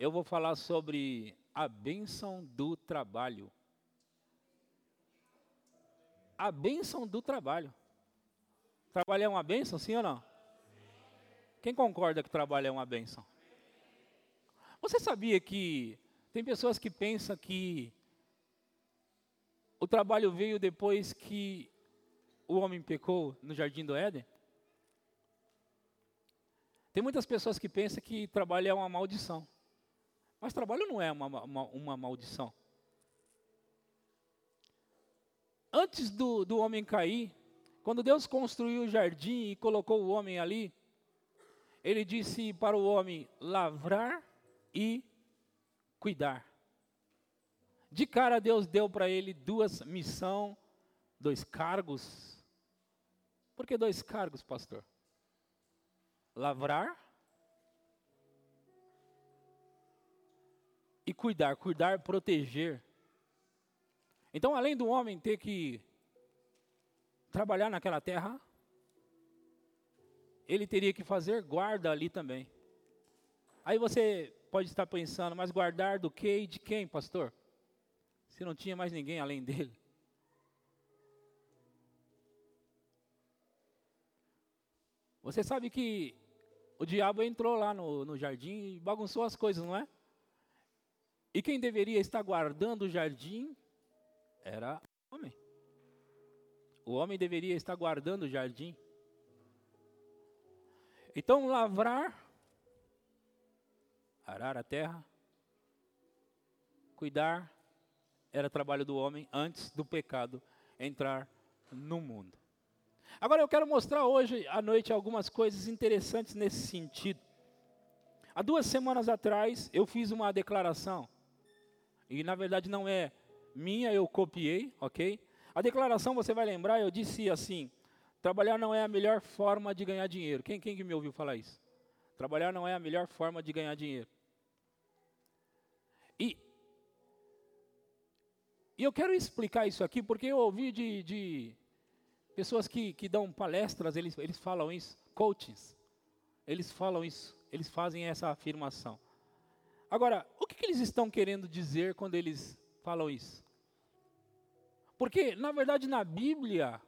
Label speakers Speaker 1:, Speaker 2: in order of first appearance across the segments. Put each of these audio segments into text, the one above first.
Speaker 1: eu vou falar sobre a bênção do trabalho. A bênção do trabalho. Trabalhar é uma bênção, sim ou não? Quem concorda que trabalho é uma bênção? Você sabia que tem pessoas que pensam que o trabalho veio depois que o homem pecou no jardim do Éden? Tem muitas pessoas que pensam que trabalho é uma maldição. Mas trabalho não é uma, uma, uma maldição. Antes do, do homem cair, quando Deus construiu o jardim e colocou o homem ali, ele disse para o homem lavrar e cuidar. De cara, Deus deu para ele duas missões, dois cargos. Por que dois cargos, pastor? Lavrar e cuidar, cuidar, proteger. Então, além do homem ter que trabalhar naquela terra, ele teria que fazer guarda ali também. Aí você pode estar pensando, mas guardar do que e de quem, pastor? Se não tinha mais ninguém além dele. Você sabe que o diabo entrou lá no, no jardim e bagunçou as coisas, não é? E quem deveria estar guardando o jardim era o homem. O homem deveria estar guardando o jardim. Então, lavrar, arar a terra, cuidar, era trabalho do homem antes do pecado entrar no mundo. Agora eu quero mostrar hoje à noite algumas coisas interessantes nesse sentido. Há duas semanas atrás eu fiz uma declaração e na verdade não é minha, eu copiei, ok? A declaração, você vai lembrar, eu disse assim: trabalhar não é a melhor forma de ganhar dinheiro. Quem, quem que me ouviu falar isso? Trabalhar não é a melhor forma de ganhar dinheiro. E, e eu quero explicar isso aqui porque eu ouvi de, de pessoas que, que dão palestras, eles, eles falam isso, coachings, eles falam isso, eles fazem essa afirmação. Agora, o que, que eles estão querendo dizer quando eles falam isso? Porque, na verdade, na Bíblia,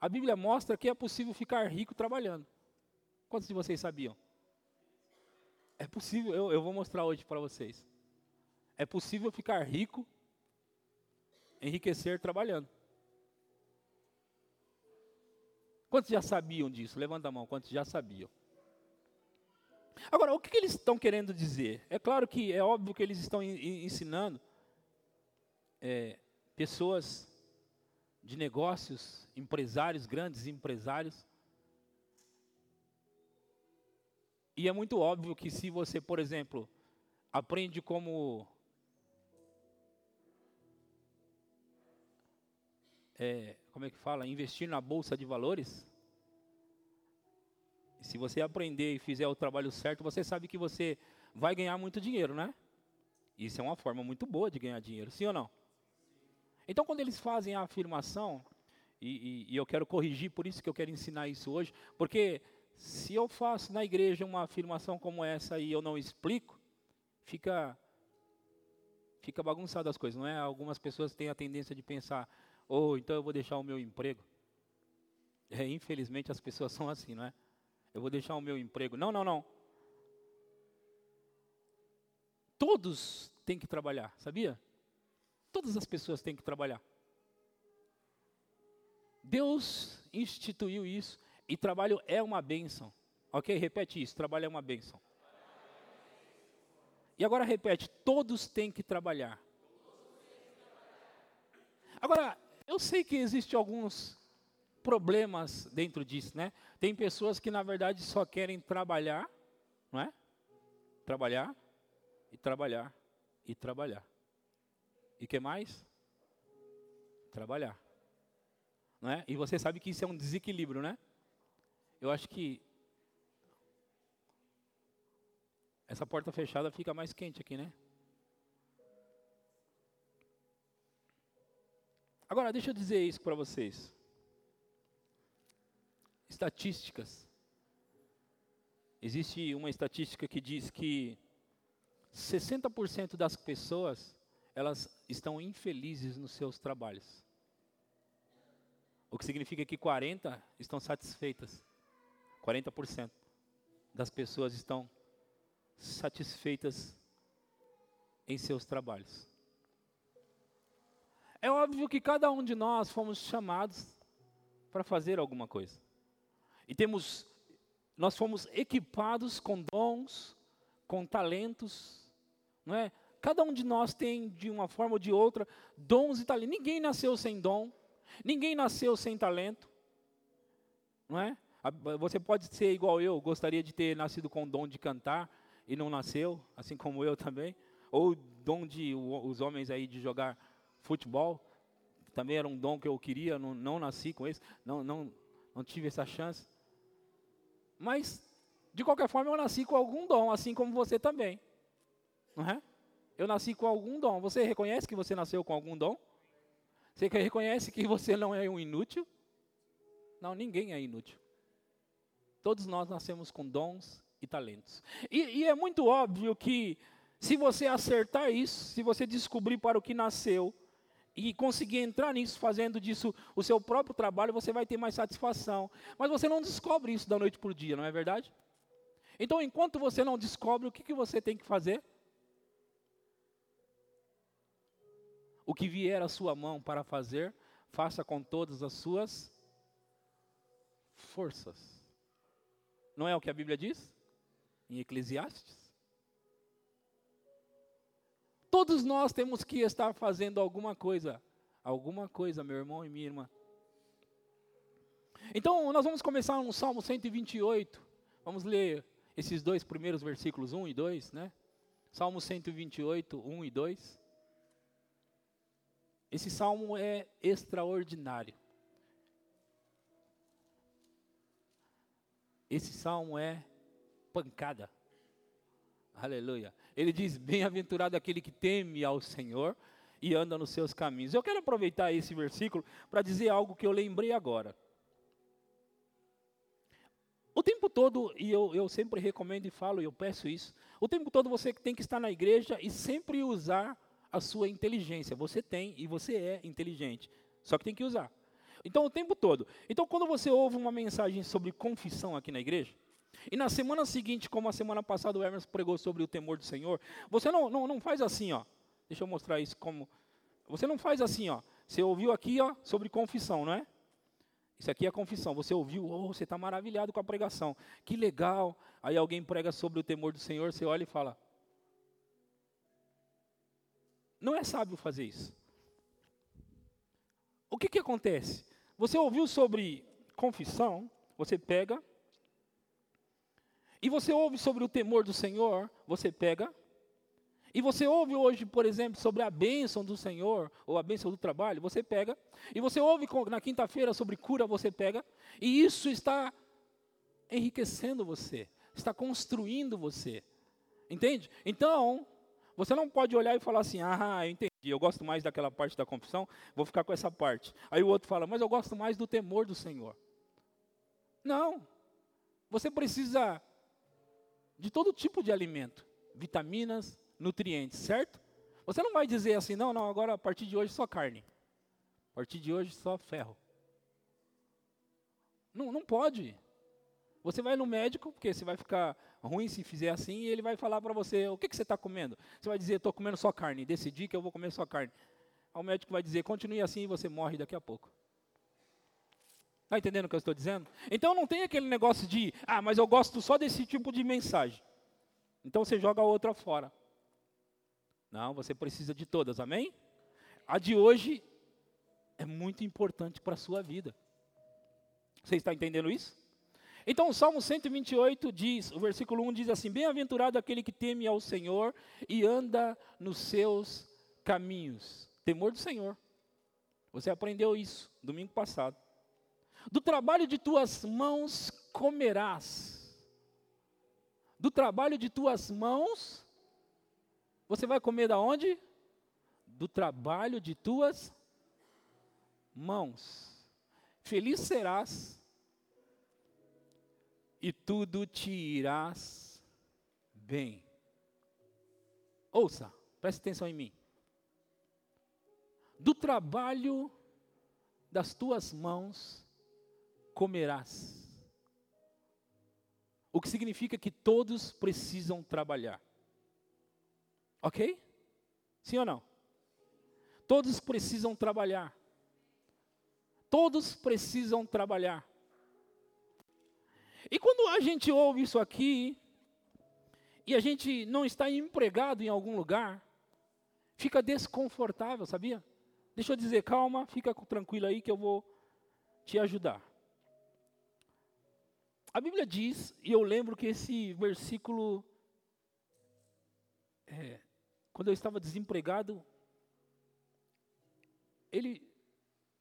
Speaker 1: a Bíblia mostra que é possível ficar rico trabalhando. Quantos de vocês sabiam? É possível, eu, eu vou mostrar hoje para vocês. É possível ficar rico, enriquecer trabalhando. Quantos já sabiam disso? Levanta a mão, quantos já sabiam? Agora, o que, eles estão querendo dizer? É claro que é óbvio que eles estão ensinando é, pessoas de negócios, empresários, grandes empresários. E é muito óbvio que se você, por exemplo, aprende como é, como é que fala, investir na bolsa de valores, se você aprender e fizer o trabalho certo, você sabe que você vai ganhar muito dinheiro, né? Isso é uma forma muito boa de ganhar dinheiro, sim ou não? Então, quando eles fazem a afirmação, e, e, e, eu quero corrigir, por isso que eu quero ensinar isso hoje, porque se eu faço na igreja uma afirmação como essa e eu não explico, fica fica bagunçado as coisas, não é? Algumas pessoas têm a tendência de pensar, ou oh, então eu vou deixar o meu emprego. É, infelizmente as pessoas são assim, não é? Eu vou deixar o meu emprego. Não, não, não. Todos têm que trabalhar, sabia? Todas as pessoas têm que trabalhar. Deus instituiu isso e trabalho é uma bênção. Ok? Repete isso: trabalho é uma bênção. E agora repete: todos têm que trabalhar. Agora, eu sei que existem alguns problemas dentro disso, né? Tem pessoas que na verdade só querem trabalhar, não é? Trabalhar e trabalhar e trabalhar. E que mais? Trabalhar. Não é? E você sabe que isso é um desequilíbrio, né? Eu acho que essa porta fechada fica mais quente aqui, né? Agora, deixa eu dizer isso para vocês estatísticas. Existe uma estatística que diz que 60% das pessoas, elas estão infelizes nos seus trabalhos. O que significa que 40 estão satisfeitas. 40% das pessoas estão satisfeitas em seus trabalhos. É óbvio que cada um de nós fomos chamados para fazer alguma coisa. E temos nós fomos equipados com dons, com talentos, não é? Cada um de nós tem de uma forma ou de outra dons e talentos. Ninguém nasceu sem dom, ninguém nasceu sem talento. Não é? Você pode ser igual eu, gostaria de ter nascido com o dom de cantar e não nasceu, assim como eu também. Ou dom de os homens aí de jogar futebol, também era um dom que eu queria, não, não nasci com esse, não, não, não tive essa chance. Mas, de qualquer forma, eu nasci com algum dom, assim como você também. Não é? Eu nasci com algum dom. Você reconhece que você nasceu com algum dom? Você reconhece que você não é um inútil? Não, ninguém é inútil. Todos nós nascemos com dons e talentos. E, e, é muito óbvio que, se você acertar isso, se você descobrir para o que nasceu, e conseguir entrar nisso, fazendo disso o seu próprio trabalho, você vai ter mais satisfação. Mas você não descobre isso da noite para o dia, não é verdade? Então, enquanto você não descobre, o que, que você tem que fazer? O que vier à sua mão para fazer, faça com todas as suas forças. Não é o que a Bíblia diz? Em Eclesiastes? Todos nós temos que estar fazendo alguma coisa. Alguma coisa, meu irmão e minha irmã. Então, nós vamos começar no Salmo 128. Vamos ler esses dois primeiros versículos, 1 e 2, né? Salmo 128, 1 e 2. Esse salmo é extraordinário. Esse salmo é pancada. Aleluia. Ele diz: Bem-aventurado aquele que teme ao Senhor e anda nos seus caminhos. Eu quero aproveitar esse versículo para dizer algo que eu lembrei agora. O tempo todo, e eu, eu sempre recomendo e falo, e eu peço isso, o tempo todo você tem que estar na igreja e sempre usar a sua inteligência. Você tem e você é inteligente, só que tem que usar. Então, o tempo todo. Então, quando você ouve uma mensagem sobre confissão aqui na igreja, e na semana seguinte, como a semana passada o Hermes pregou sobre o temor do Senhor, você não, não, não faz assim, ó. Deixa eu mostrar isso como. Você não faz assim, ó. Você ouviu aqui, ó, sobre confissão, não é? Isso aqui é confissão. Você ouviu, oh, você está maravilhado com a pregação. Que legal. Aí alguém prega sobre o temor do Senhor, você olha e fala. Não é sábio fazer isso. O que, que acontece? Você ouviu sobre confissão, você pega e você ouve sobre o temor do Senhor, você pega. E você ouve hoje, por exemplo, sobre a bênção do Senhor, ou a bênção do trabalho, você pega. E você ouve na quinta-feira sobre cura, você pega. E isso está enriquecendo você, está construindo você. Entende? Então, você não pode olhar e falar assim: ah, eu entendi, eu gosto mais daquela parte da confissão, vou ficar com essa parte. Aí o outro fala, mas eu gosto mais do temor do Senhor. Não. Você precisa de todo tipo de alimento, vitaminas, nutrientes, certo? Você não vai dizer assim, não, não, agora a partir de hoje só carne. A partir de hoje só ferro. Não, não pode. Você vai no médico, porque você vai ficar ruim se fizer assim, e ele vai falar para você, o que, que você está comendo? Você vai dizer, estou comendo só carne, decidi que eu vou comer só carne. Aí o médico vai dizer, continue assim e você morre daqui a pouco. Está entendendo o que eu estou dizendo? Então não tem aquele negócio de, ah, mas eu gosto só desse tipo de mensagem. Então você joga a outra fora. Não, você precisa de todas, amém? A de hoje é muito importante para a sua vida. Você está entendendo isso? Então o Salmo 128 diz, o versículo 1 diz assim: Bem-aventurado aquele que teme ao Senhor e anda nos seus caminhos. Temor do Senhor. Você aprendeu isso domingo passado. Do trabalho de tuas mãos comerás. Do trabalho de tuas mãos, você vai comer da onde? Do trabalho de tuas mãos. Feliz serás e tudo te irás bem. Ouça, preste atenção em mim. Do trabalho das tuas mãos comerás. O que significa que todos precisam trabalhar. Ok? Sim ou não? Todos precisam trabalhar. Todos precisam trabalhar. E quando a gente ouve isso aqui, e a gente não está empregado em algum lugar, fica desconfortável, sabia? Deixa eu dizer, calma, fica tranquilo aí que eu vou te ajudar. A Bíblia diz, e eu lembro que esse versículo, é, quando eu estava desempregado, ele,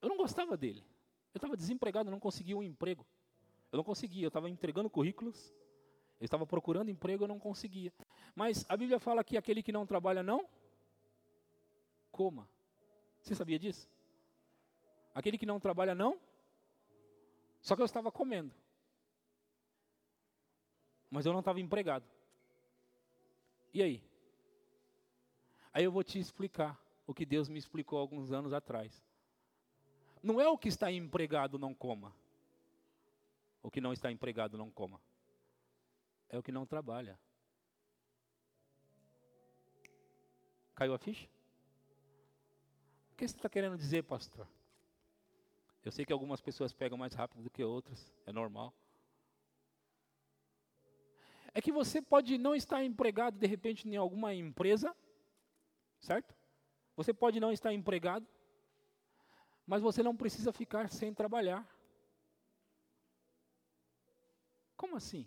Speaker 1: eu não gostava dele. Eu estava desempregado, não conseguia um emprego. Eu não conseguia, eu estava entregando currículos, eu estava procurando emprego, eu não conseguia. Mas a Bíblia fala que aquele que não trabalha não coma. Você sabia disso? Aquele que não trabalha não. Só que eu estava comendo. Mas eu não estava empregado. E aí? Aí eu vou te explicar o que Deus me explicou alguns anos atrás. Não é o que está empregado não coma. O que não está empregado não coma. É o que não trabalha. Caiu a ficha? O que você está querendo dizer, pastor? Eu sei que algumas pessoas pegam mais rápido do que outras, é normal. É que você pode não estar empregado de repente em alguma empresa, certo? Você pode não estar empregado, mas você não precisa ficar sem trabalhar. Como assim?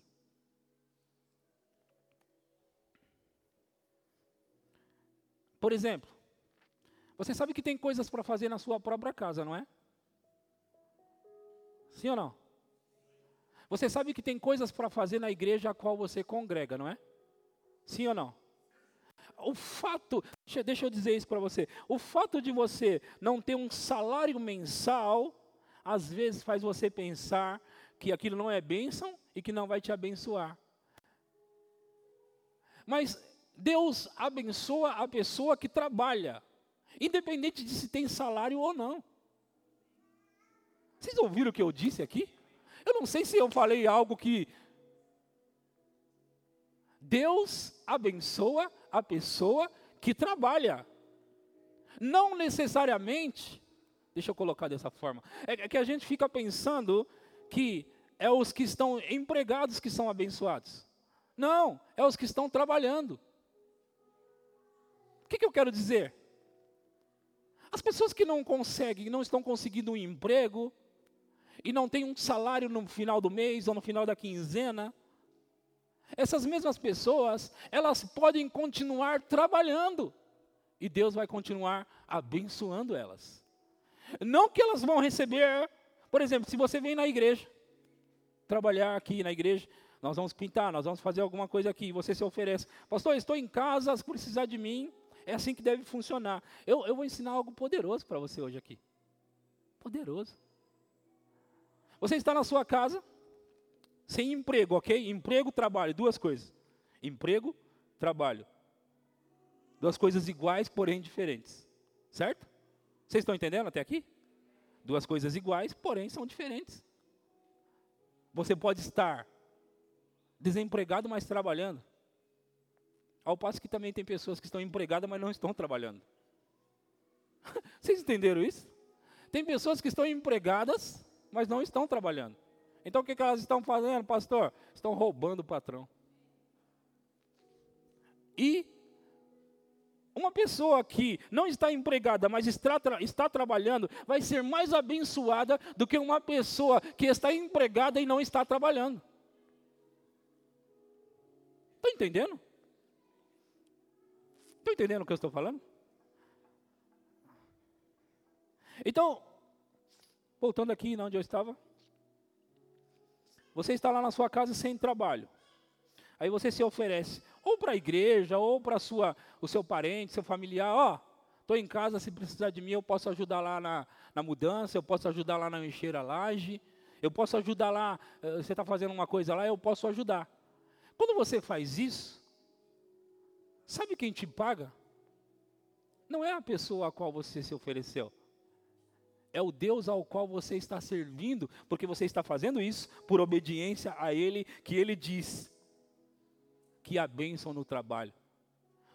Speaker 1: Por exemplo, você sabe que tem coisas para fazer na sua própria casa, não é? Sim ou não? Você sabe que tem coisas para fazer na igreja a qual você congrega, não é? Sim ou não? O fato, deixa, eu dizer isso para você, o fato de você não ter um salário mensal, às vezes faz você pensar que aquilo não é bênção e que não vai te abençoar. Mas Deus abençoa a pessoa que trabalha, independente de se tem salário ou não. Vocês ouviram o que eu disse aqui? Eu não sei se eu falei algo que. Deus abençoa a pessoa que trabalha. Não necessariamente, deixa eu colocar dessa forma, é, é que a gente fica pensando que é os que estão empregados que são abençoados. Não, é os que estão trabalhando. O que, que eu quero dizer? As pessoas que não conseguem, não estão conseguindo um emprego, e não têm um salário no final do mês ou no final da quinzena, essas mesmas pessoas, elas podem continuar trabalhando, e Deus vai continuar abençoando elas. Não que elas vão receber, por exemplo, se você vem na igreja, trabalhar aqui na igreja, nós vamos pintar, nós vamos fazer alguma coisa aqui, você se oferece, pastor, estou em casa, se precisar de mim, é assim que deve funcionar. Eu, eu vou ensinar algo poderoso para você hoje aqui. Poderoso. Você está na sua casa, sem emprego, ok? Emprego, trabalho, duas coisas. Emprego, trabalho. Duas coisas iguais, porém diferentes. Certo? Vocês estão entendendo até aqui? Duas coisas iguais, porém são diferentes. Você pode estar desempregado, mas trabalhando. Ao passo que também tem pessoas que estão empregadas, mas não estão trabalhando. Vocês entenderam isso? Tem pessoas que estão empregadas, mas não estão trabalhando. Então o que, que elas estão fazendo, pastor? Estão roubando o patrão. E uma pessoa que não está empregada, mas está, está, trabalhando, vai ser mais abençoada do que uma pessoa que está empregada e não está trabalhando. Está entendendo? Estão entendendo o que eu estou falando? Então, voltando aqui onde eu estava. Você está lá na sua casa sem trabalho. Aí você se oferece ou para a igreja, ou para o seu parente, seu familiar, ó, estou em casa, se precisar de mim, eu posso ajudar lá na, na mudança, eu posso ajudar lá na encher a laje, eu posso ajudar lá, eh, você está fazendo uma coisa lá, eu posso ajudar. Quando você faz isso, sabe quem te paga? Não é a pessoa a qual você se ofereceu. É o Deus ao qual você está servindo, porque você está fazendo isso por obediência a Ele, que Ele diz que há bênção no trabalho.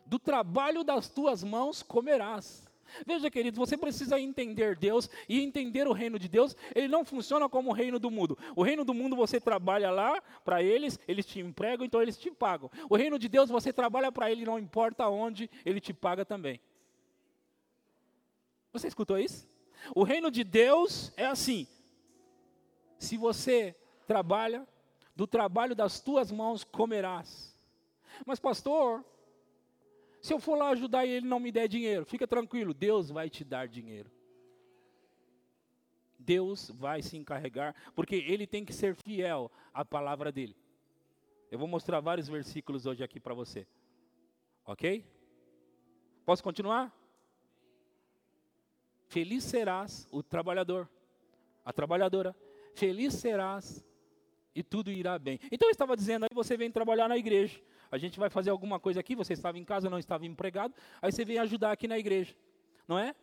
Speaker 1: Do trabalho das tuas mãos comerás. Veja, querido, você precisa entender Deus e entender o reino de Deus. Ele não funciona como o reino do mundo. O reino do mundo você trabalha lá para eles, eles te empregam, então eles te pagam. O reino de Deus você trabalha para ele, não importa onde, ele te paga também. Você escutou isso? O reino de Deus é assim. Se você trabalha, do trabalho das tuas mãos comerás. Mas, pastor, se eu for lá ajudar e ele não me der dinheiro, fica tranquilo, Deus vai te dar dinheiro. Deus vai se encarregar, porque ele tem que ser fiel à palavra dele. Eu vou mostrar vários versículos hoje aqui para você. Ok? Posso continuar? Feliz serás o trabalhador, a trabalhadora. Feliz serás e tudo irá bem. Então eu estava dizendo, aí você vem trabalhar na igreja a gente vai fazer alguma coisa aqui, você estava em casa, não estava empregado, aí você vem ajudar aqui na igreja, não é?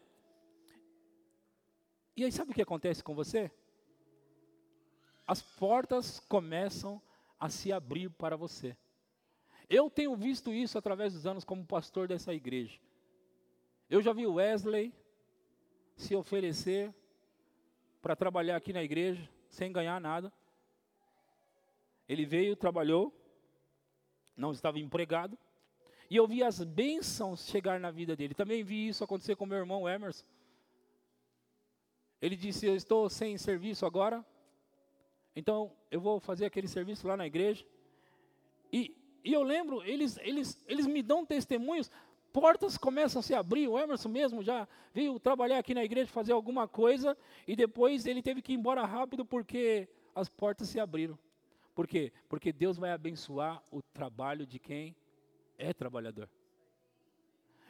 Speaker 1: E aí sabe o que acontece com você? As portas começam a se abrir para você. Eu tenho visto isso através dos anos como pastor dessa igreja. Eu já vi Wesley se oferecer para trabalhar aqui na igreja sem ganhar nada. Ele veio, trabalhou, não estava empregado. E eu vi as bênçãos chegar na vida dele. Também vi isso acontecer com meu irmão Emerson. Ele disse: Eu estou sem serviço agora, então eu vou fazer aquele serviço lá na igreja. E, e eu lembro, eles, eles, eles me dão testemunhos, portas começam a se abrir. O Emerson mesmo já veio trabalhar aqui na igreja, fazer alguma coisa, e depois ele teve que ir embora rápido porque as portas se abriram. Por quê? Porque Deus vai abençoar o trabalho de quem é trabalhador.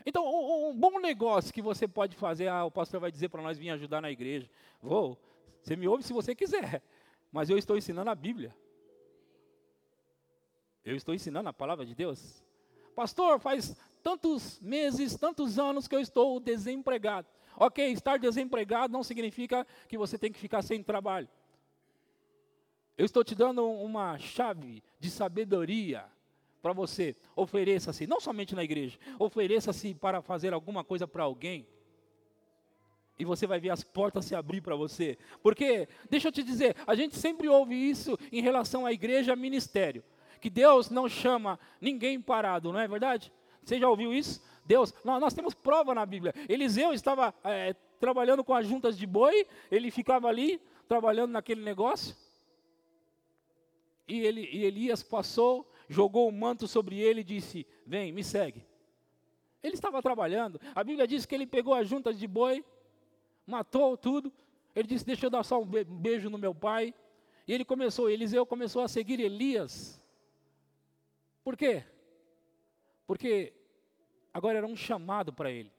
Speaker 1: Então, um, um bom negócio que você pode fazer, ah, o pastor vai dizer para nós vir ajudar na igreja. Vou, você me ouve se você quiser, mas eu estou ensinando a Bíblia. Eu estou ensinando a palavra de Deus. Pastor, faz tantos meses, tantos anos que eu estou desempregado. Ok, estar desempregado não significa que você tem que ficar sem trabalho. Eu estou te dando uma chave de sabedoria para você. Ofereça-se, não somente na igreja, ofereça-se para fazer alguma coisa para alguém. E você vai ver as portas se abrir para você. Porque, deixa eu te dizer, a gente sempre ouve isso em relação à igreja ministério. Que Deus não chama ninguém parado, não é verdade? Você já ouviu isso? Deus, nós, nós temos prova na Bíblia. Eliseu estava é, trabalhando com as juntas de boi, ele ficava ali trabalhando naquele negócio e, ele, e Elias passou, jogou o manto sobre ele e disse: Vem, me segue. Ele estava trabalhando. A Bíblia diz que ele pegou as juntas de boi, matou tudo. Ele disse: Deixa eu dar só um beijo no meu pai. E ele começou, Eliseu começou a seguir Elias. Por quê? Porque agora era um chamado para ele.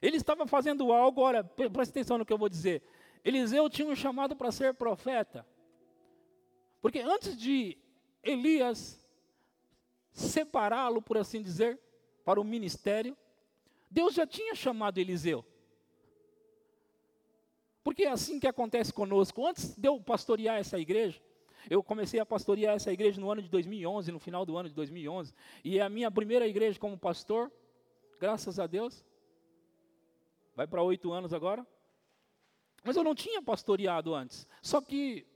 Speaker 1: Ele estava fazendo algo, olha, presta atenção no que eu vou dizer. Eliseu tinha um chamado para ser profeta. Porque antes de Elias separá-lo, por assim dizer, para o ministério, Deus já tinha chamado Eliseu. Porque é assim que acontece conosco. Antes de eu pastorear essa igreja, eu comecei a pastorear essa igreja no ano de 2011, no final do ano de 2011, e é a minha primeira igreja como pastor, graças a Deus. Vai para oito anos agora. Mas eu não tinha pastoreado antes. Só que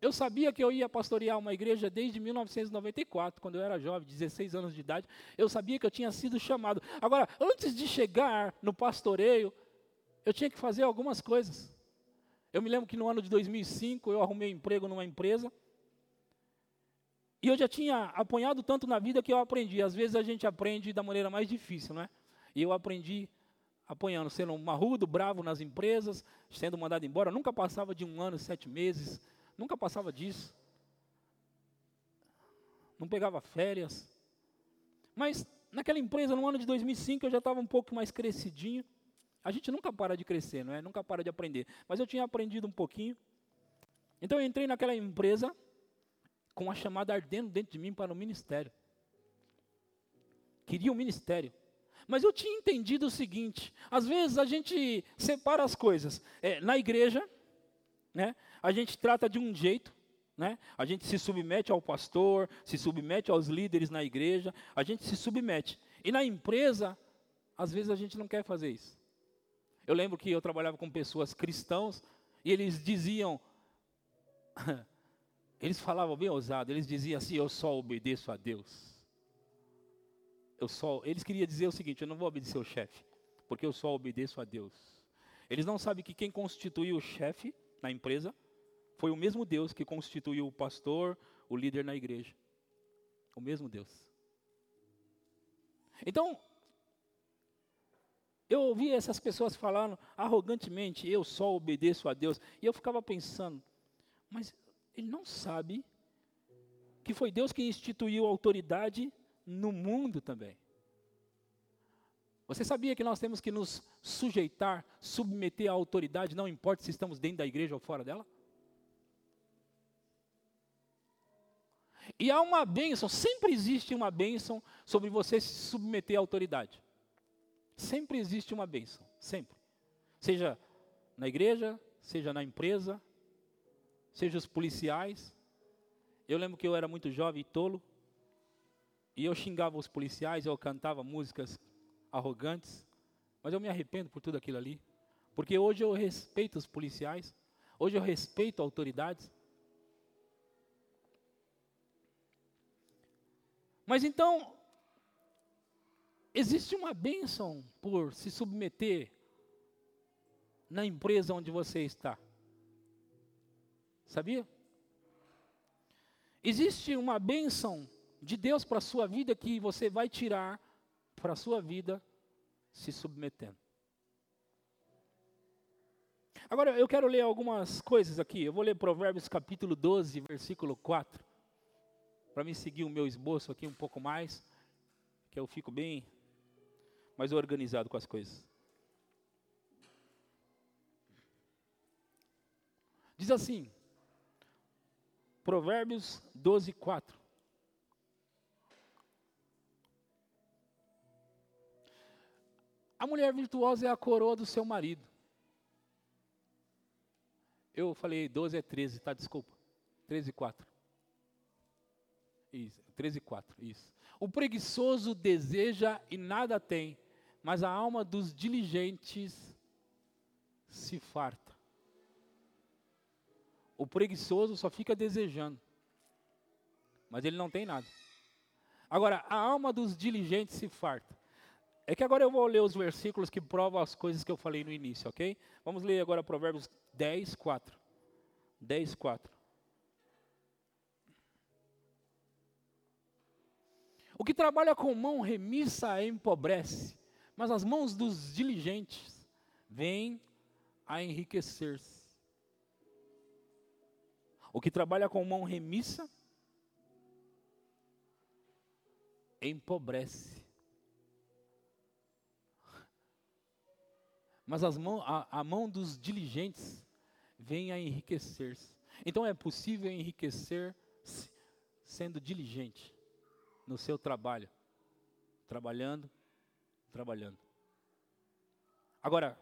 Speaker 1: eu sabia que eu ia pastorear uma igreja desde 1994, quando eu era jovem, 16 anos de idade. Eu sabia que eu tinha sido chamado. Agora, antes de chegar no pastoreio, eu tinha que fazer algumas coisas. Eu me lembro que no ano de 2005 eu arrumei emprego numa empresa. E eu já tinha apanhado tanto na vida que eu aprendi. Às vezes a gente aprende da maneira mais difícil, não é? E eu aprendi apanhando, sendo marrudo, bravo nas empresas, sendo mandado embora. Nunca passava de um ano, sete meses Nunca passava disso. Não pegava férias. Mas naquela empresa, no ano de 2005, eu já estava um pouco mais crescidinho. A gente nunca para de crescer, não é? Nunca para de aprender. Mas eu tinha aprendido um pouquinho. Então eu entrei naquela empresa com a chamada ardendo dentro de mim para o ministério. queria o um ministério. Mas eu tinha entendido o seguinte: às vezes a gente separa as coisas. É, na igreja, né, a gente trata de um jeito, né, a gente se submete ao pastor, se submete aos líderes na igreja, a gente se submete. E na empresa, às vezes a gente não quer fazer isso. Eu lembro que eu trabalhava com pessoas cristãos e eles diziam, eles falavam bem ousado, eles diziam assim: Eu só obedeço a Deus eu só, eles queriam dizer o seguinte: eu não vou obedecer o chefe, porque eu só obedeço a Deus. Eles não sabem que quem constituiu o chefe na empresa foi o mesmo Deus que constituiu o pastor, o líder na igreja. O mesmo Deus. Então, eu ouvi essas pessoas falando arrogantemente, eu só obedeço a Deus. E eu ficava pensando, mas ele não sabe que foi Deus que instituiu a autoridade no mundo também. Você sabia que nós temos que nos sujeitar, submeter à autoridade, não importa se estamos dentro da igreja ou fora dela? E há uma bênção, sempre existe uma bênção sobre você se submeter à autoridade. Sempre existe uma bênção, sempre. Seja na igreja, seja na empresa, seja os policiais. Eu lembro que eu era muito jovem e tolo, e eu xingava os policiais, eu cantava músicas arrogantes, mas eu me arrependo por tudo aquilo ali. Porque hoje eu respeito os policiais, hoje eu respeito autoridades. Mas então, existe uma bênção por se submeter na empresa onde você está. Sabia? Existe uma bênção de Deus para a sua vida que você vai tirar para a sua vida se submetendo. Agora eu quero ler algumas coisas aqui. Eu vou ler Provérbios capítulo 12, versículo 4. Para me seguir o meu esboço aqui um pouco mais, que eu fico bem mais organizado com as coisas. Diz assim, Provérbios 12, 4. A mulher virtuosa é a coroa do seu marido. Eu falei 12 é 13, tá? Desculpa. 13 e 4. Isso, 13 e 4, isso. O preguiçoso deseja e nada tem, mas a alma dos diligentes se farta. O preguiçoso só fica desejando, mas ele não tem nada. Agora, a alma dos diligentes se farta. É que agora eu vou ler os versículos que provam as coisas que eu falei no início, ok? Vamos ler agora Provérbios 10, 4. 10, 4. O que trabalha com mão remissa empobrece, mas as mãos dos diligentes vêm a enriquecer-se. O que trabalha com mão remissa empobrece, mas as mão, a, a mão dos diligentes vem a enriquecer-se. Então é possível enriquecer sendo diligente no seu trabalho, trabalhando, trabalhando. Agora,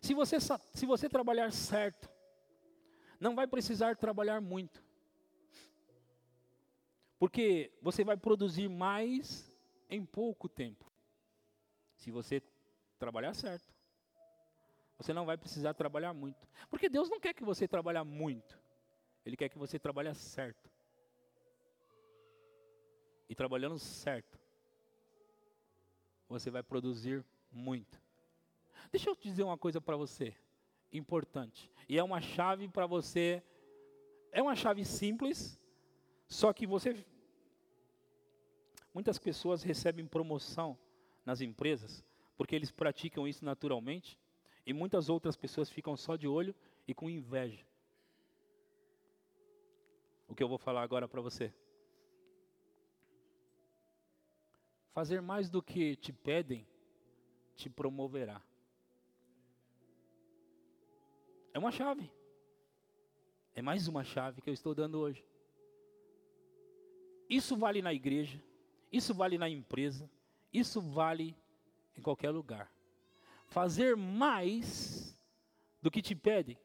Speaker 1: se você, se você trabalhar certo, não vai precisar trabalhar muito. Porque você vai produzir mais em pouco tempo. Se você trabalhar certo. Você não vai precisar trabalhar muito. Porque Deus não quer que você trabalhe muito. Ele quer que você trabalhe certo. E trabalhando certo, você vai produzir muito. Deixa eu dizer uma coisa para você, importante. E é uma chave para você. É uma chave simples, só que você. Muitas pessoas recebem promoção nas empresas porque eles praticam isso naturalmente e muitas outras pessoas ficam só de olho e com inveja. O que eu vou falar agora para você. Fazer mais do que te pedem te promoverá. Uma chave. É mais uma chave que eu estou dando hoje. Isso vale na igreja, isso vale na empresa, isso vale em qualquer lugar. Fazer mais do que te pedem.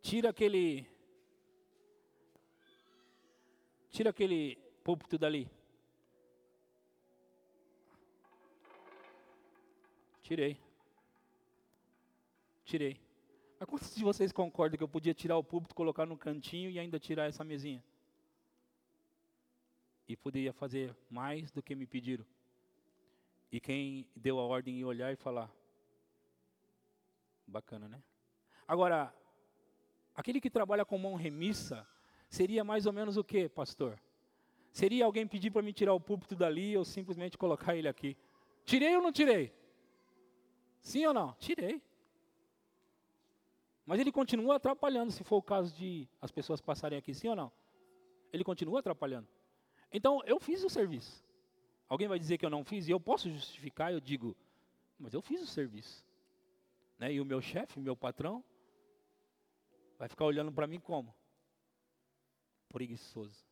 Speaker 1: Tira aquele. Tira aquele púlpito dali. Tirei. Tirei. Mas quantos de vocês concordam que eu podia tirar o púlpito, colocar no cantinho e ainda tirar essa mesinha? E poderia fazer mais do que me pediram. E quem deu a ordem e olhar e falar. Bacana, né? Agora, aquele que trabalha com mão remissa, seria mais ou menos o que, pastor? Seria alguém pedir para me tirar o púlpito dali ou simplesmente colocar ele aqui? Tirei ou não tirei? Sim ou não? Tirei. Mas ele continua atrapalhando, se for o caso de as pessoas passarem aqui, sim ou não? Ele continua atrapalhando. Então, eu fiz o serviço. Alguém vai dizer que eu não fiz, e eu posso justificar, eu digo, mas eu fiz o serviço. Né? E o meu chefe, meu patrão, vai ficar olhando para mim como? Preguiçoso.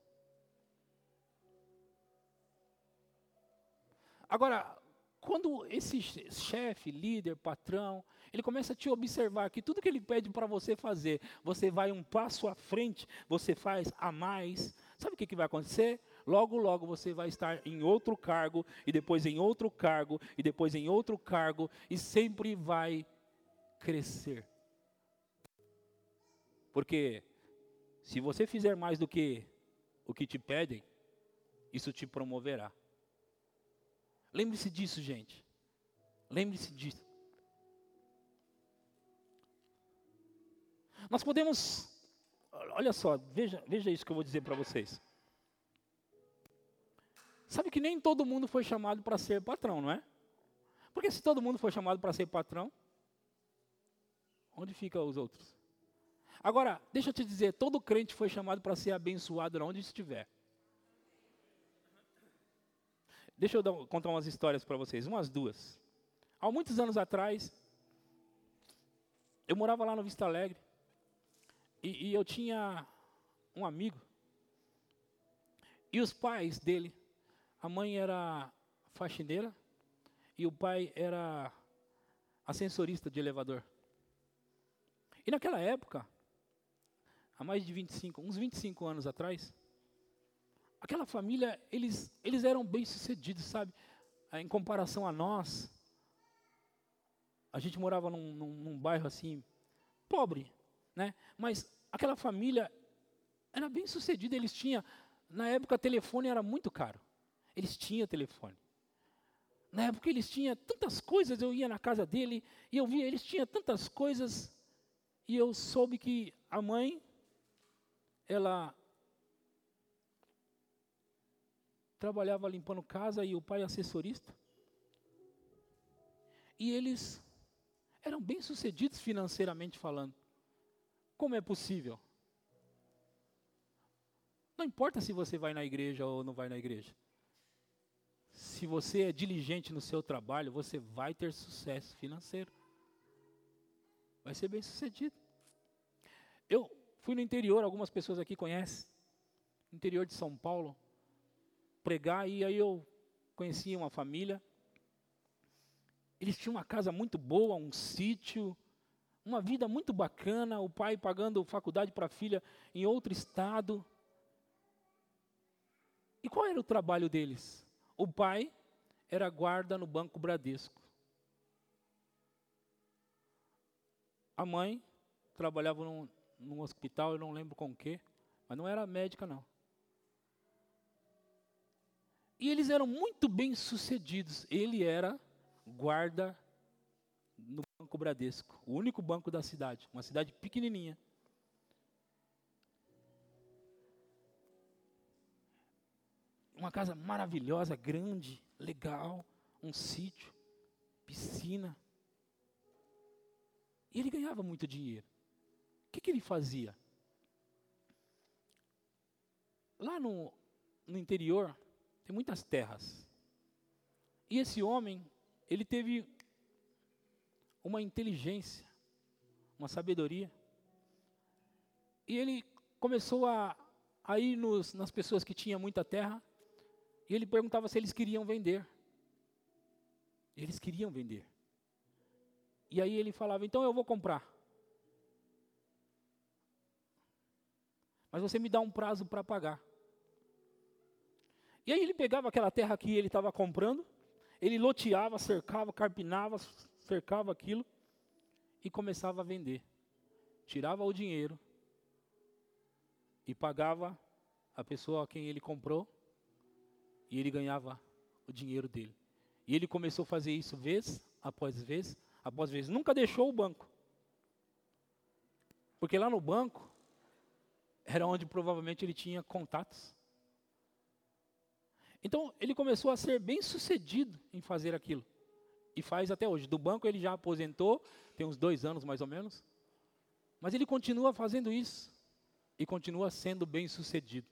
Speaker 1: Agora, quando esse chefe, líder, patrão, ele começa a te observar que tudo que ele pede para você fazer, você vai um passo à frente, você faz a mais, sabe o que, que vai acontecer? Logo, logo você vai estar em outro cargo, e depois em outro cargo, e depois em outro cargo, e sempre vai crescer. Porque se você fizer mais do que o que te pedem, isso te promoverá. Lembre-se disso, gente. Lembre-se disso. Nós podemos, olha só, veja, veja isso que eu vou dizer para vocês. Sabe que nem todo mundo foi chamado para ser patrão, não é? Porque se todo mundo foi chamado para ser patrão, onde ficam os outros? Agora, deixa eu te dizer, todo crente foi chamado para ser abençoado onde estiver. Deixa eu dar, contar umas histórias para vocês, umas duas. Há muitos anos atrás, eu morava lá no Vista Alegre, e, e eu tinha um amigo, e os pais dele a mãe era faxineira e o pai era ascensorista de elevador. E naquela época, há mais de 25, uns 25 anos atrás, aquela família, eles, eles eram bem-sucedidos, sabe? Em comparação a nós, a gente morava num, num, num bairro assim, pobre, né? Mas aquela família era bem-sucedida, eles tinham, na época, telefone era muito caro. Eles tinham telefone. Na época eles tinham tantas coisas, eu ia na casa dele e eu via, eles tinham tantas coisas, e eu soube que a mãe, ela trabalhava limpando casa e o pai assessorista. E eles eram bem sucedidos financeiramente falando. Como é possível? Não importa se você vai na igreja ou não vai na igreja se você é diligente no seu trabalho, você vai ter sucesso financeiro. Vai ser bem sucedido. Eu fui no interior, algumas pessoas aqui conhecem, interior de São Paulo, pregar, e aí eu conheci uma família. Eles tinham uma casa muito boa, um sítio, uma vida muito bacana, o pai pagando faculdade para a filha em outro estado. E qual era o trabalho deles? O pai era guarda no Banco Bradesco. A mãe trabalhava num, num hospital, eu não lembro com o quê, mas não era médica não. E eles eram muito bem sucedidos. Ele era guarda no Banco Bradesco, o único banco da cidade, uma cidade pequenininha. uma casa maravilhosa, grande, legal, um sítio, piscina. E ele ganhava muito dinheiro. O que, que ele fazia? Lá no, no interior, muitas terras. E esse homem, ele teve uma inteligência, uma sabedoria. E ele começou a, a ir nos, nas pessoas que tinham muita terra, e ele perguntava se eles queriam vender. Eles queriam vender. E aí ele falava: então eu vou comprar. Mas você me dá um prazo para pagar. E aí ele pegava aquela terra que ele estava comprando, ele loteava, cercava, carpinava, cercava aquilo e começava a vender. Tirava o dinheiro e pagava a pessoa a quem ele comprou e ele ganhava o dinheiro dele. E ele começou a fazer isso vez após vez após vez. Nunca deixou o banco. Porque lá no banco era onde provavelmente ele tinha contatos. Então ele começou a ser bem sucedido em fazer aquilo. E faz até hoje. Do banco ele já aposentou, tem uns dois anos mais ou menos. Mas ele continua fazendo isso. E continua sendo bem sucedido.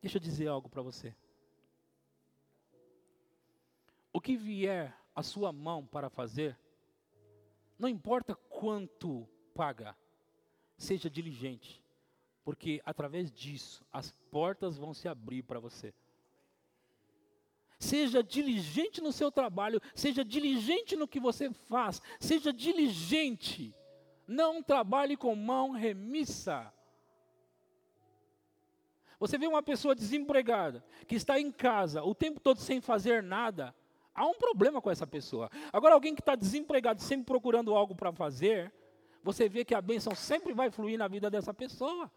Speaker 1: Deixa eu dizer algo para você. O que vier à sua mão para fazer, não importa quanto paga, seja diligente, porque através disso as portas vão se abrir para você. Seja diligente no seu trabalho, seja diligente no que você faz, seja diligente. Não trabalhe com mão remissa. Você vê uma pessoa desempregada, que está em casa o tempo todo sem fazer nada, há um problema com essa pessoa. Agora, alguém que está desempregado, sempre procurando algo para fazer, você vê que a bênção sempre vai fluir na vida dessa pessoa.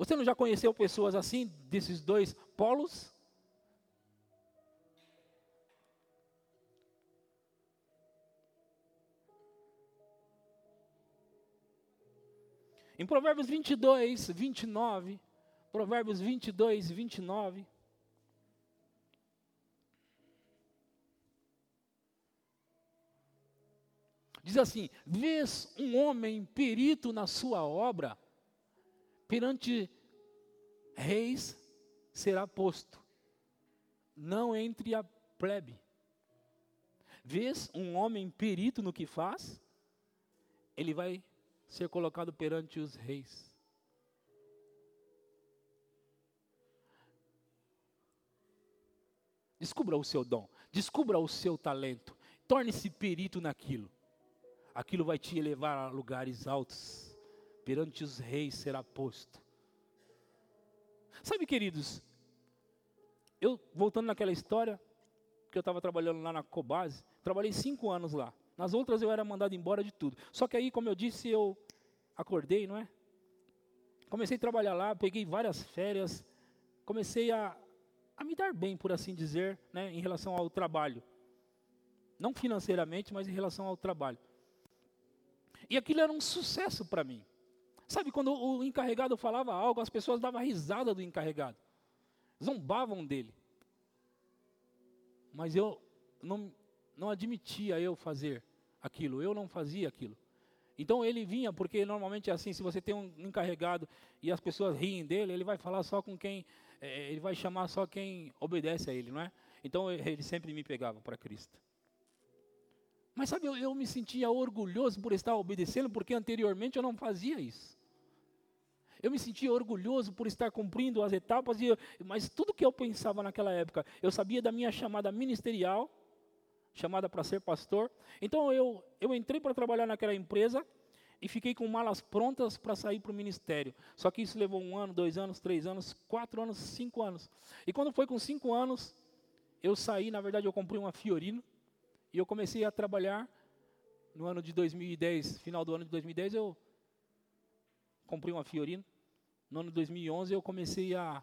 Speaker 1: Você não já conheceu pessoas assim, desses dois polos? Em Provérbios 22, 29, Provérbios 22, 29. Diz assim: Vês um homem perito na sua obra, perante reis será posto, não entre a plebe. Vês um homem perito no que faz, ele vai ser colocado perante os reis. Descubra o seu dom, descubra o seu talento, torne-se perito naquilo. Aquilo vai te elevar a lugares altos perante os reis será posto. Sabe, queridos, eu, voltando naquela história, que eu estava trabalhando lá na Cobase, trabalhei cinco anos lá. Nas outras eu era mandado embora de tudo. Só que aí, como eu disse, eu acordei, não é? Comecei a trabalhar lá, peguei várias férias, comecei a, a me dar bem, por assim dizer, né, em relação ao trabalho. Não financeiramente, mas em relação ao trabalho. E aquilo era um sucesso para mim. Sabe, quando o encarregado falava algo, as pessoas davam risada do encarregado, zombavam dele. Mas eu não, não admitia eu fazer aquilo, eu não fazia aquilo. Então ele vinha, porque normalmente é assim, se você tem um encarregado e as pessoas riem dele, ele vai falar só com quem, é, ele vai chamar só quem obedece a ele, não é? Então ele sempre me pegava para Cristo. Mas sabe, eu, eu me sentia orgulhoso por estar obedecendo, porque anteriormente eu não fazia isso. Eu me sentia orgulhoso por estar cumprindo as etapas, mas tudo que eu pensava naquela época, eu sabia da minha chamada ministerial, chamada para ser pastor. Então eu, eu entrei para trabalhar naquela empresa e fiquei com malas prontas para sair para o ministério. Só que isso levou um ano, dois anos, três anos, quatro anos, cinco anos. E quando foi com cinco anos, eu saí, na verdade eu comprei uma Fiorino e eu comecei a trabalhar no ano de 2010, final do ano de 2010, eu comprei uma Fiorino. No ano de 2011 eu comecei a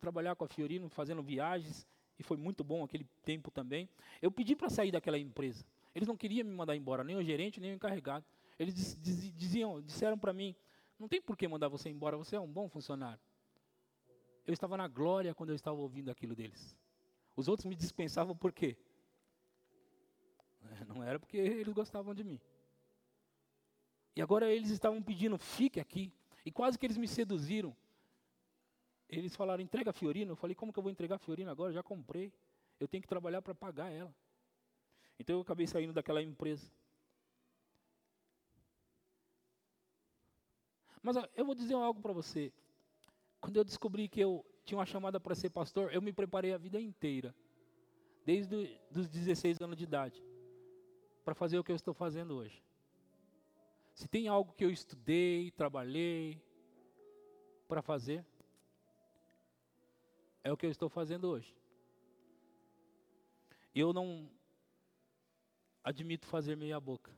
Speaker 1: trabalhar com a Fiorino, fazendo viagens, e foi muito bom aquele tempo também. Eu pedi para sair daquela empresa. Eles não queriam me mandar embora, nem o gerente, nem o encarregado. Eles diziam, disseram para mim, não tem por que mandar você embora, você é um bom funcionário. Eu estava na glória quando eu estava ouvindo aquilo deles. Os outros me dispensavam por quê? Não era porque eles gostavam de mim. E agora eles estavam pedindo, fique aqui. E quase que eles me seduziram. Eles falaram, entrega a Fiorina. Eu falei, como que eu vou entregar a Fiorina agora? Já comprei. Eu tenho que trabalhar para pagar ela. Então eu acabei saindo daquela empresa. Mas eu vou dizer algo para você. Quando eu descobri que eu tinha uma chamada para ser pastor, eu me preparei a vida inteira, desde os 16 anos de idade, para fazer o que eu estou fazendo hoje. Se tem algo que eu estudei, trabalhei para fazer, é o que eu estou fazendo hoje. Eu não admito fazer meia boca.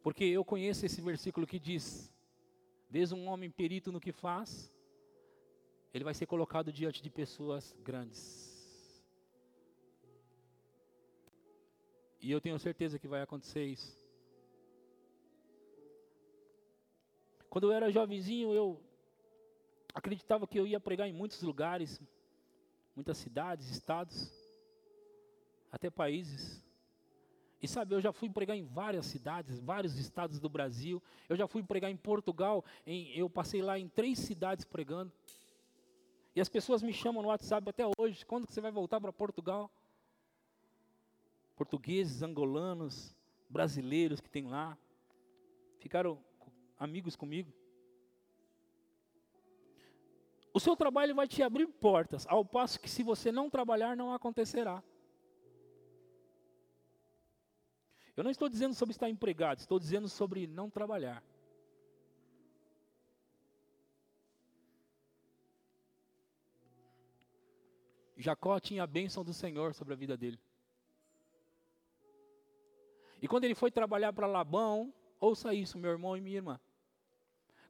Speaker 1: Porque eu conheço esse versículo que diz: Desde um homem perito no que faz, ele vai ser colocado diante de pessoas grandes. E eu tenho certeza que vai acontecer isso. Quando eu era jovenzinho, eu acreditava que eu ia pregar em muitos lugares, muitas cidades, estados, até países. E sabe, eu já fui pregar em várias cidades, vários estados do Brasil. Eu já fui pregar em Portugal. Em, eu passei lá em três cidades pregando. E as pessoas me chamam no WhatsApp até hoje. Quando que você vai voltar para Portugal? Portugueses, angolanos, brasileiros que tem lá. Ficaram amigos comigo. O seu trabalho vai te abrir portas, ao passo que se você não trabalhar, não acontecerá. Eu não estou dizendo sobre estar empregado, estou dizendo sobre não trabalhar. Jacó tinha a bênção do Senhor sobre a vida dele. E quando ele foi trabalhar para Labão, ouça isso, meu irmão e minha irmã.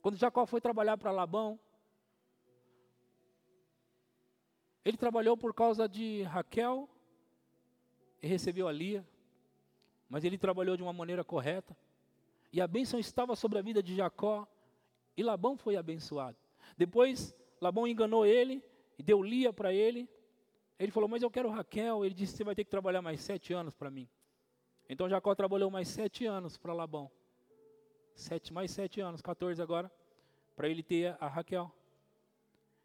Speaker 1: Quando Jacó foi trabalhar para Labão, ele trabalhou por causa de Raquel e recebeu a Lia mas ele trabalhou de uma maneira correta. E a bênção estava sobre a vida de Jacó, e Labão foi abençoado. Depois, Labão enganou ele, e deu Lia para ele. Ele falou, mas eu quero Raquel. Ele disse, você vai ter que trabalhar mais sete anos para mim. Então Jacó trabalhou mais sete anos para Labão. Sete, mais sete anos, 14 agora, para ele ter a Raquel.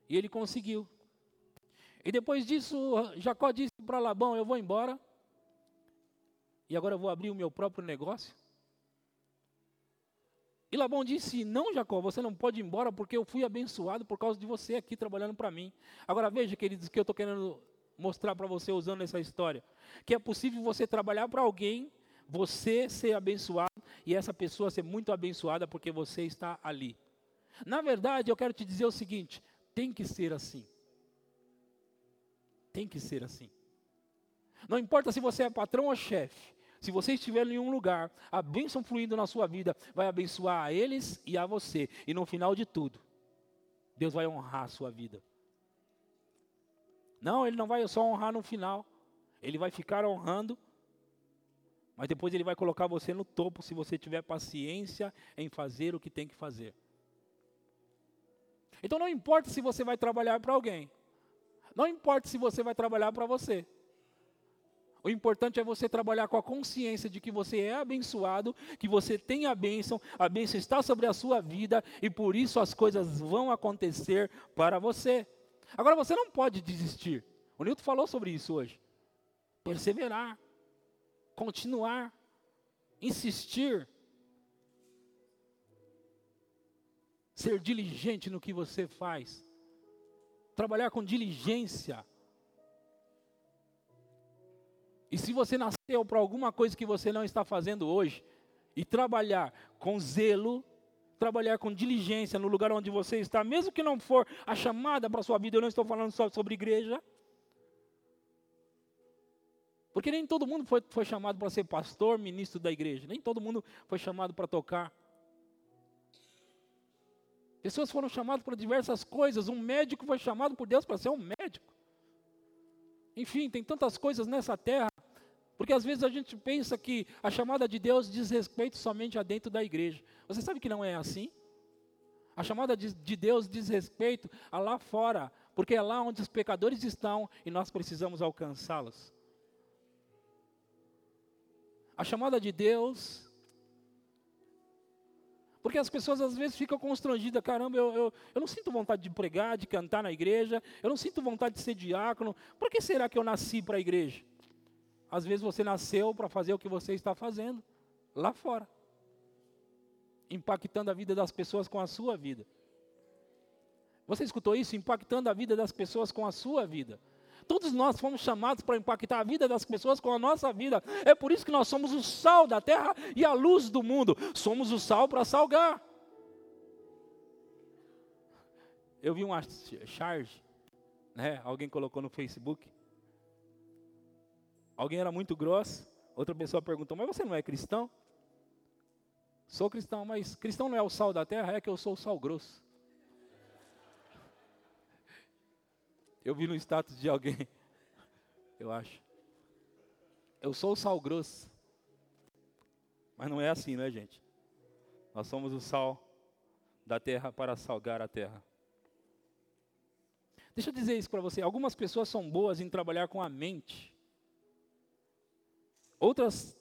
Speaker 1: E ele conseguiu. E depois disso, Jacó disse para Labão, eu vou embora, e agora eu vou abrir o meu próprio negócio? E Labão disse: Não, Jacó, você não pode ir embora porque eu fui abençoado por causa de você aqui trabalhando para mim. Agora veja, queridos, que eu estou querendo mostrar para você usando essa história: que é possível você trabalhar para alguém, você ser abençoado e essa pessoa ser muito abençoada porque você está ali. Na verdade, eu quero te dizer o seguinte: tem que ser assim. Tem que ser assim. Não importa se você é patrão ou chefe. Se você estiver em um lugar, a bênção fluindo na sua vida vai abençoar a eles e a você. E no final de tudo, Deus vai honrar a sua vida. Não, Ele não vai só honrar no final. Ele vai ficar honrando, mas depois Ele vai colocar você no topo se você tiver paciência em fazer o que tem que fazer. Então não importa se você vai trabalhar para alguém. Não importa se você vai trabalhar para você. O importante é você trabalhar com a consciência de que você é abençoado, que você tem a bênção, a bênção está sobre a sua vida e por isso as coisas vão acontecer para você. Agora você não pode desistir. O Nilton falou sobre isso hoje. Perseverar, continuar, insistir, ser diligente no que você faz, trabalhar com diligência e se você nasceu para alguma coisa que você não está fazendo hoje, e trabalhar com zelo, trabalhar com diligência no lugar onde você está, mesmo que não for a chamada para a sua vida, eu não estou falando só sobre igreja. Porque nem todo mundo foi, foi chamado para ser pastor, ministro da igreja, nem todo mundo foi chamado para tocar. Pessoas foram chamadas para diversas coisas. Um médico foi chamado por Deus para ser um médico. Enfim, tem tantas coisas nessa terra porque às vezes a gente pensa que a chamada de Deus diz respeito somente a dentro da igreja. Você sabe que não é assim? A chamada de, de Deus diz respeito a lá fora, porque é lá onde os pecadores estão e nós precisamos alcançá-los. A chamada de Deus porque as pessoas às vezes ficam constrangidas, caramba, eu, eu, eu não sinto vontade de pregar, de cantar na igreja, eu não sinto vontade de ser diácono, por que será que eu nasci para a igreja? Às vezes você nasceu para fazer o que você está fazendo lá fora. impactando a vida das pessoas com a sua vida. Você escutou isso? Impactando a vida das pessoas com a sua vida. Todos nós fomos chamados para impactar a vida das pessoas com a nossa vida. É por isso que nós somos o sal da terra e a luz do mundo. Somos o sal para salgar. Eu vi uma charge, né? Alguém colocou no Facebook. Alguém era muito grosso. Outra pessoa perguntou: Mas você não é cristão? Sou cristão, mas cristão não é o sal da terra, é que eu sou o sal grosso. Eu vi no status de alguém, eu acho. Eu sou o sal grosso. Mas não é assim, né, gente? Nós somos o sal da terra para salgar a terra. Deixa eu dizer isso para você. Algumas pessoas são boas em trabalhar com a mente. Outras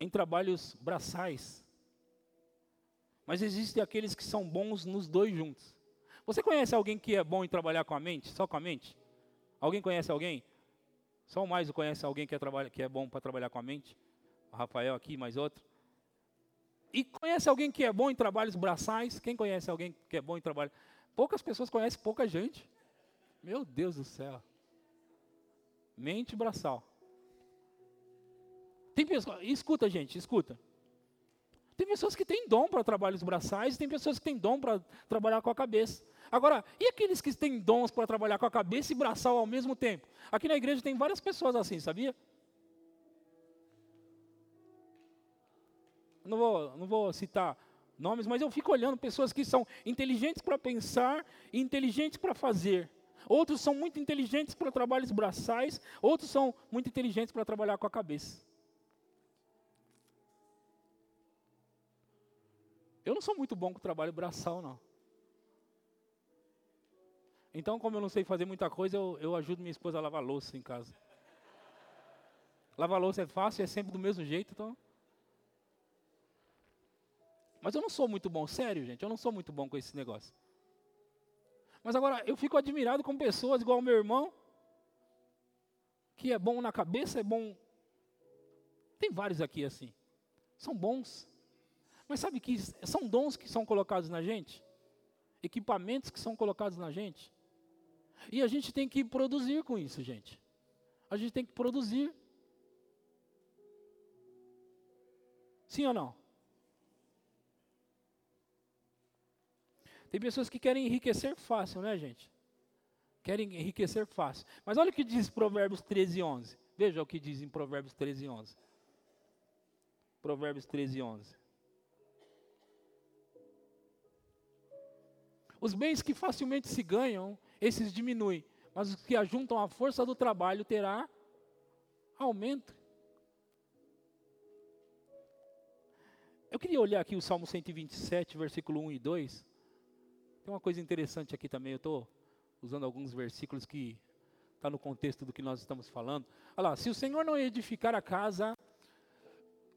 Speaker 1: em trabalhos braçais. Mas existem aqueles que são bons nos dois juntos. Você conhece alguém que é bom em trabalhar com a mente, só com a mente? Alguém conhece alguém? Só o mais conhece alguém que é, que é bom para trabalhar com a mente? O Rafael aqui, mais outro. E conhece alguém que é bom em trabalhos braçais? Quem conhece alguém que é bom em trabalho? Poucas pessoas conhecem, pouca gente. Meu Deus do céu. Mente braçal. Tem pessoas, escuta gente, escuta. Tem pessoas que têm dom para trabalhos braçais, tem pessoas que têm dom para trabalhar com a cabeça. Agora, e aqueles que têm dons para trabalhar com a cabeça e braçal ao mesmo tempo? Aqui na igreja tem várias pessoas assim, sabia? Não vou, não vou citar nomes, mas eu fico olhando pessoas que são inteligentes para pensar e inteligentes para fazer. Outros são muito inteligentes para trabalhos braçais, outros são muito inteligentes para trabalhar com a cabeça. Eu não sou muito bom com trabalho braçal, não. Então, como eu não sei fazer muita coisa, eu, eu ajudo minha esposa a lavar louça em casa. Lavar louça é fácil, é sempre do mesmo jeito, então. Mas eu não sou muito bom, sério, gente, eu não sou muito bom com esse negócio. Mas agora, eu fico admirado com pessoas igual o meu irmão, que é bom na cabeça, é bom. Tem vários aqui assim. São bons. Mas sabe que são dons que são colocados na gente? Equipamentos que são colocados na gente? E a gente tem que produzir com isso, gente. A gente tem que produzir. Sim ou não? Tem pessoas que querem enriquecer fácil, né, gente? Querem enriquecer fácil. Mas olha o que diz Provérbios 13, 11. Veja o que diz em Provérbios 13, 11. Provérbios 13, 11. Os bens que facilmente se ganham esses diminuem, mas os que ajuntam a força do trabalho terá aumento. Eu queria olhar aqui o Salmo 127, versículo 1 e 2. Tem uma coisa interessante aqui também, eu estou usando alguns versículos que está no contexto do que nós estamos falando. Olha lá, se o Senhor não edificar a casa,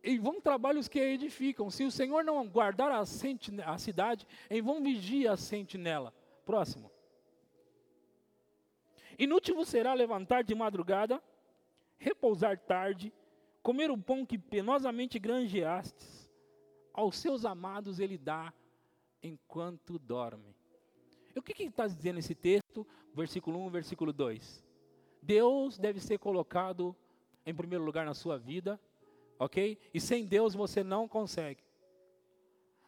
Speaker 1: em vão trabalhos que a edificam. Se o Senhor não guardar a, a cidade, em vão vigia a sentinela. Próximo. Inútil será levantar de madrugada, repousar tarde, comer o pão que penosamente granjeastes. Aos seus amados ele dá enquanto dorme. E o que está dizendo esse texto? Versículo 1, versículo 2. Deus deve ser colocado em primeiro lugar na sua vida, ok? E sem Deus você não consegue.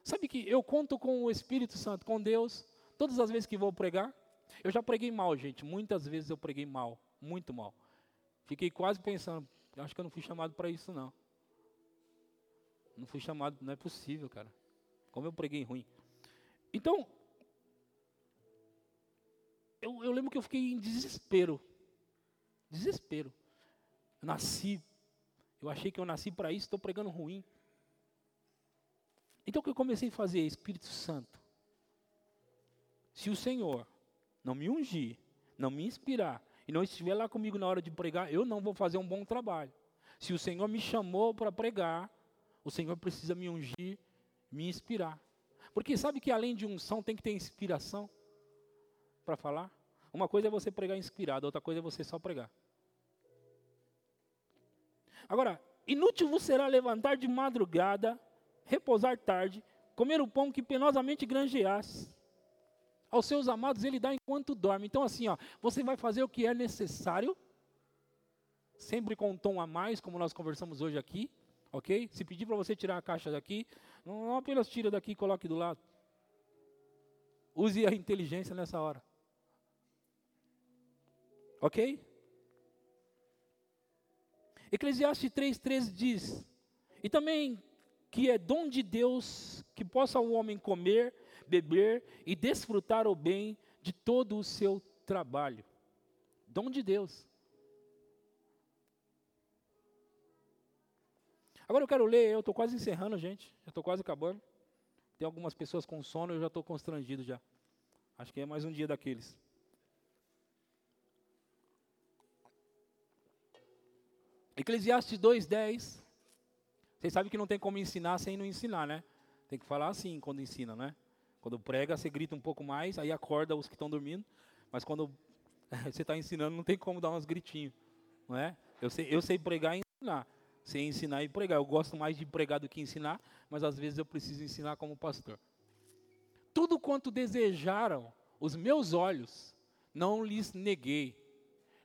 Speaker 1: Sabe que eu conto com o Espírito Santo, com Deus, todas as vezes que vou pregar. Eu já preguei mal, gente. Muitas vezes eu preguei mal, muito mal. Fiquei quase pensando, acho que eu não fui chamado para isso não. Não fui chamado, não é possível, cara. Como eu preguei ruim. Então, eu, eu lembro que eu fiquei em desespero. Desespero. Eu nasci, eu achei que eu nasci para isso, estou pregando ruim. Então o que eu comecei a fazer, Espírito Santo, se o Senhor não me ungir, não me inspirar e não estiver lá comigo na hora de pregar, eu não vou fazer um bom trabalho. Se o Senhor me chamou para pregar, o Senhor precisa me ungir, me inspirar. Porque sabe que além de unção tem que ter inspiração para falar? Uma coisa é você pregar inspirado, outra coisa é você só pregar. Agora, inútil vos será levantar de madrugada, repousar tarde, comer o pão que penosamente granjeaste. Aos seus amados ele dá enquanto dorme. Então, assim, ó, você vai fazer o que é necessário, sempre com um tom a mais, como nós conversamos hoje aqui, ok? Se pedir para você tirar a caixa daqui, não apenas tira daqui e coloque do lado. Use a inteligência nessa hora. Ok? Eclesiastes 3,13 diz: E também que é dom de Deus que possa o homem comer, beber e desfrutar o bem de todo o seu trabalho. Dom de Deus. Agora eu quero ler, eu estou quase encerrando, gente. Já estou quase acabando. Tem algumas pessoas com sono, eu já estou constrangido já. Acho que é mais um dia daqueles. Eclesiastes 2,10. Vocês sabem que não tem como ensinar sem não ensinar, né? Tem que falar assim quando ensina, né? Quando prega, você grita um pouco mais, aí acorda os que estão dormindo. Mas quando você está ensinando, não tem como dar uns gritinhos, não é? Eu sei, eu sei pregar e ensinar. Sei ensinar e pregar. Eu gosto mais de pregar do que ensinar, mas às vezes eu preciso ensinar como pastor. Tudo quanto desejaram os meus olhos, não lhes neguei,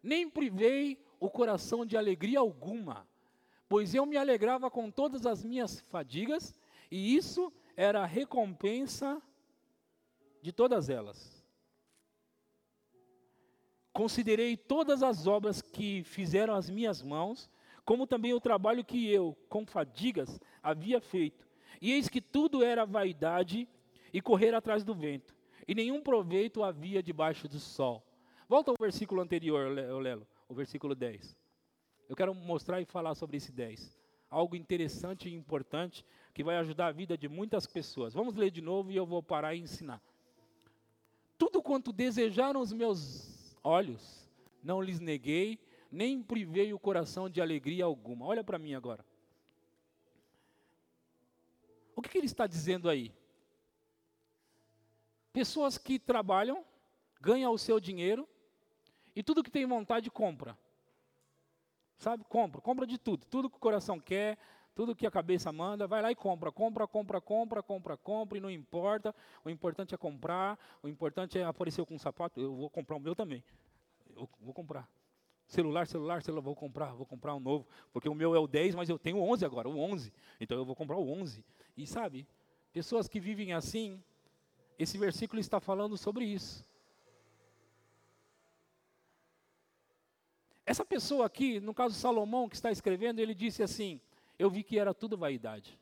Speaker 1: nem privei o coração de alegria alguma, pois eu me alegrava com todas as minhas fadigas, e isso era a recompensa de todas elas. Considerei todas as obras que fizeram as minhas mãos, como também o trabalho que eu, com fadigas, havia feito. E eis que tudo era vaidade e correr atrás do vento, e nenhum proveito havia debaixo do sol. Volta ao versículo anterior, Lelo, o versículo 10. Eu quero mostrar e falar sobre esse 10. Algo interessante e importante que vai ajudar a vida de muitas pessoas. Vamos ler de novo e eu vou parar e ensinar. Tudo quanto desejaram os meus olhos, não lhes neguei, nem privei o coração de alegria alguma. Olha para mim agora. O que, que ele está dizendo aí? Pessoas que trabalham, ganham o seu dinheiro e tudo que tem vontade compra. Sabe? Compra, compra de tudo, tudo que o coração quer, tudo que a cabeça manda, vai lá e compra, compra, compra, compra, compra, compra, e não importa. O importante é comprar, o importante é aparecer com um sapato. Eu vou comprar o meu também. Eu vou comprar. Celular, celular, celular, vou comprar, vou comprar um novo. Porque o meu é o 10, mas eu tenho o 11 agora, o 11. Então eu vou comprar o 11. E sabe, pessoas que vivem assim, esse versículo está falando sobre isso. Essa pessoa aqui, no caso Salomão, que está escrevendo, ele disse assim: eu vi que era tudo vaidade.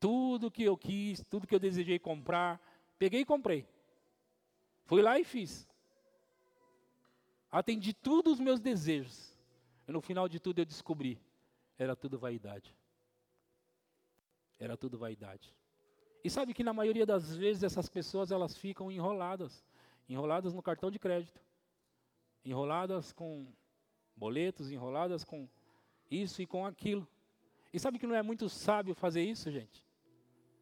Speaker 1: Tudo que eu quis, tudo que eu desejei comprar, peguei e comprei. Fui lá e fiz. Atendi todos os meus desejos. E no final de tudo eu descobri, era tudo vaidade. Era tudo vaidade. E sabe que na maioria das vezes essas pessoas elas ficam enroladas, enroladas no cartão de crédito, enroladas com boletos, enroladas com isso e com aquilo. E sabe que não é muito sábio fazer isso, gente?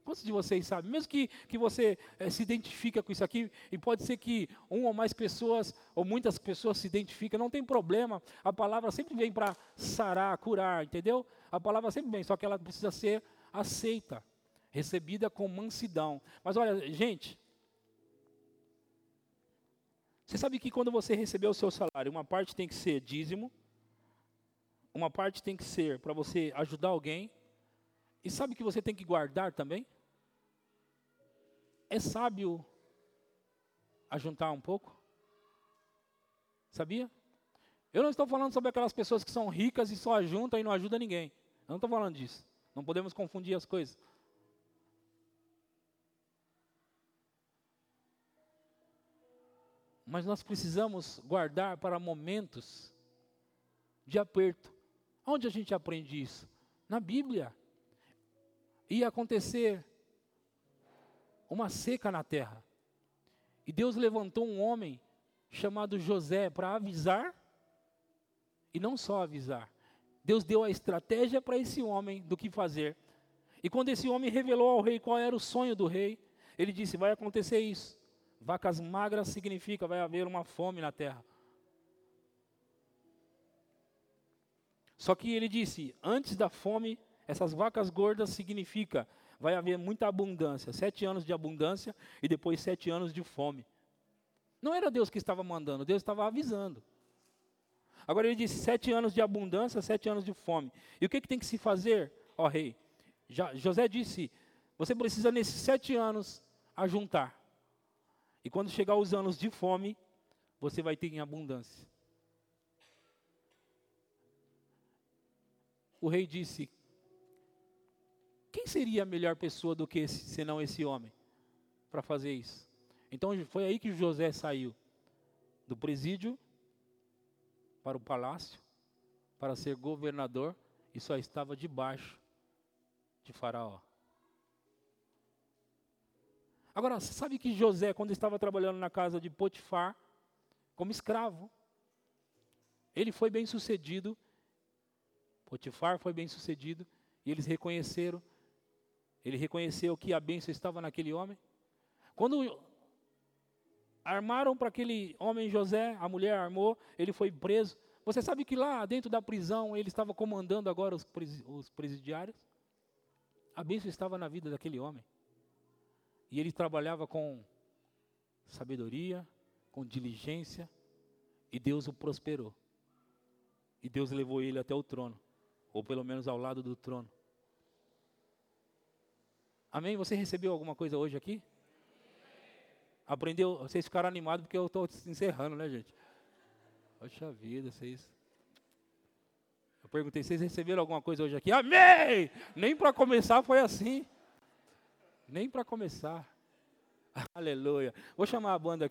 Speaker 1: Quantos de vocês sabem? Mesmo que, que você é, se identifica com isso aqui, e pode ser que uma ou mais pessoas, ou muitas pessoas se identificam, não tem problema. A palavra sempre vem para sarar, curar, entendeu? A palavra sempre vem, só que ela precisa ser aceita, recebida com mansidão. Mas olha, gente, você sabe que quando você receber o seu salário, uma parte tem que ser dízimo, uma parte tem que ser para você ajudar alguém. E sabe que você tem que guardar também? É sábio ajuntar um pouco? Sabia? Eu não estou falando sobre aquelas pessoas que são ricas e só ajuntam e não ajudam ninguém. Eu não estou falando disso. Não podemos confundir as coisas. Mas nós precisamos guardar para momentos de aperto. Onde a gente aprende isso? Na Bíblia. Ia acontecer uma seca na terra. E Deus levantou um homem chamado José para avisar, e não só avisar. Deus deu a estratégia para esse homem do que fazer. E quando esse homem revelou ao rei qual era o sonho do rei, ele disse: Vai acontecer isso. Vacas magras significa vai haver uma fome na terra. Só que ele disse: antes da fome Essas vacas gordas significa vai haver muita abundância, sete anos de abundância e depois sete anos de fome. Não era Deus que estava mandando, Deus estava avisando. Agora ele disse sete anos de abundância, sete anos de fome. E o que, que tem que se fazer, ó rei? Já, José disse: você precisa nesses sete anos ajuntar. E quando chegar os anos de fome, você vai ter em abundância. O rei disse: Quem seria a melhor pessoa do que esse, senão esse homem para fazer isso? Então foi aí que José saiu do presídio para o palácio para ser governador e só estava debaixo de Faraó. Agora, sabe que José, quando estava trabalhando na casa de Potifar, como escravo, ele foi bem sucedido. Potifar foi bem sucedido e eles reconheceram. Ele reconheceu que a bênção estava naquele homem. Quando armaram para aquele homem José, a mulher armou, ele foi preso. Você sabe que lá dentro da prisão ele estava comandando agora os, os presidiários? A bênção estava na vida daquele homem. E ele trabalhava com sabedoria, com diligência, e Deus o prosperou. E Deus levou ele até o trono, ou pelo menos ao lado do trono. Amém? Você recebeu alguma coisa hoje aqui? Aprendeu? Vocês ficaram animados porque eu estou encerrando, né, gente? Poxa vida, vocês. Eu perguntei, vocês receberam alguma coisa hoje aqui? Amém! Nem para começar foi assim. Nem para começar. Aleluia. Vou chamar a banda aqui.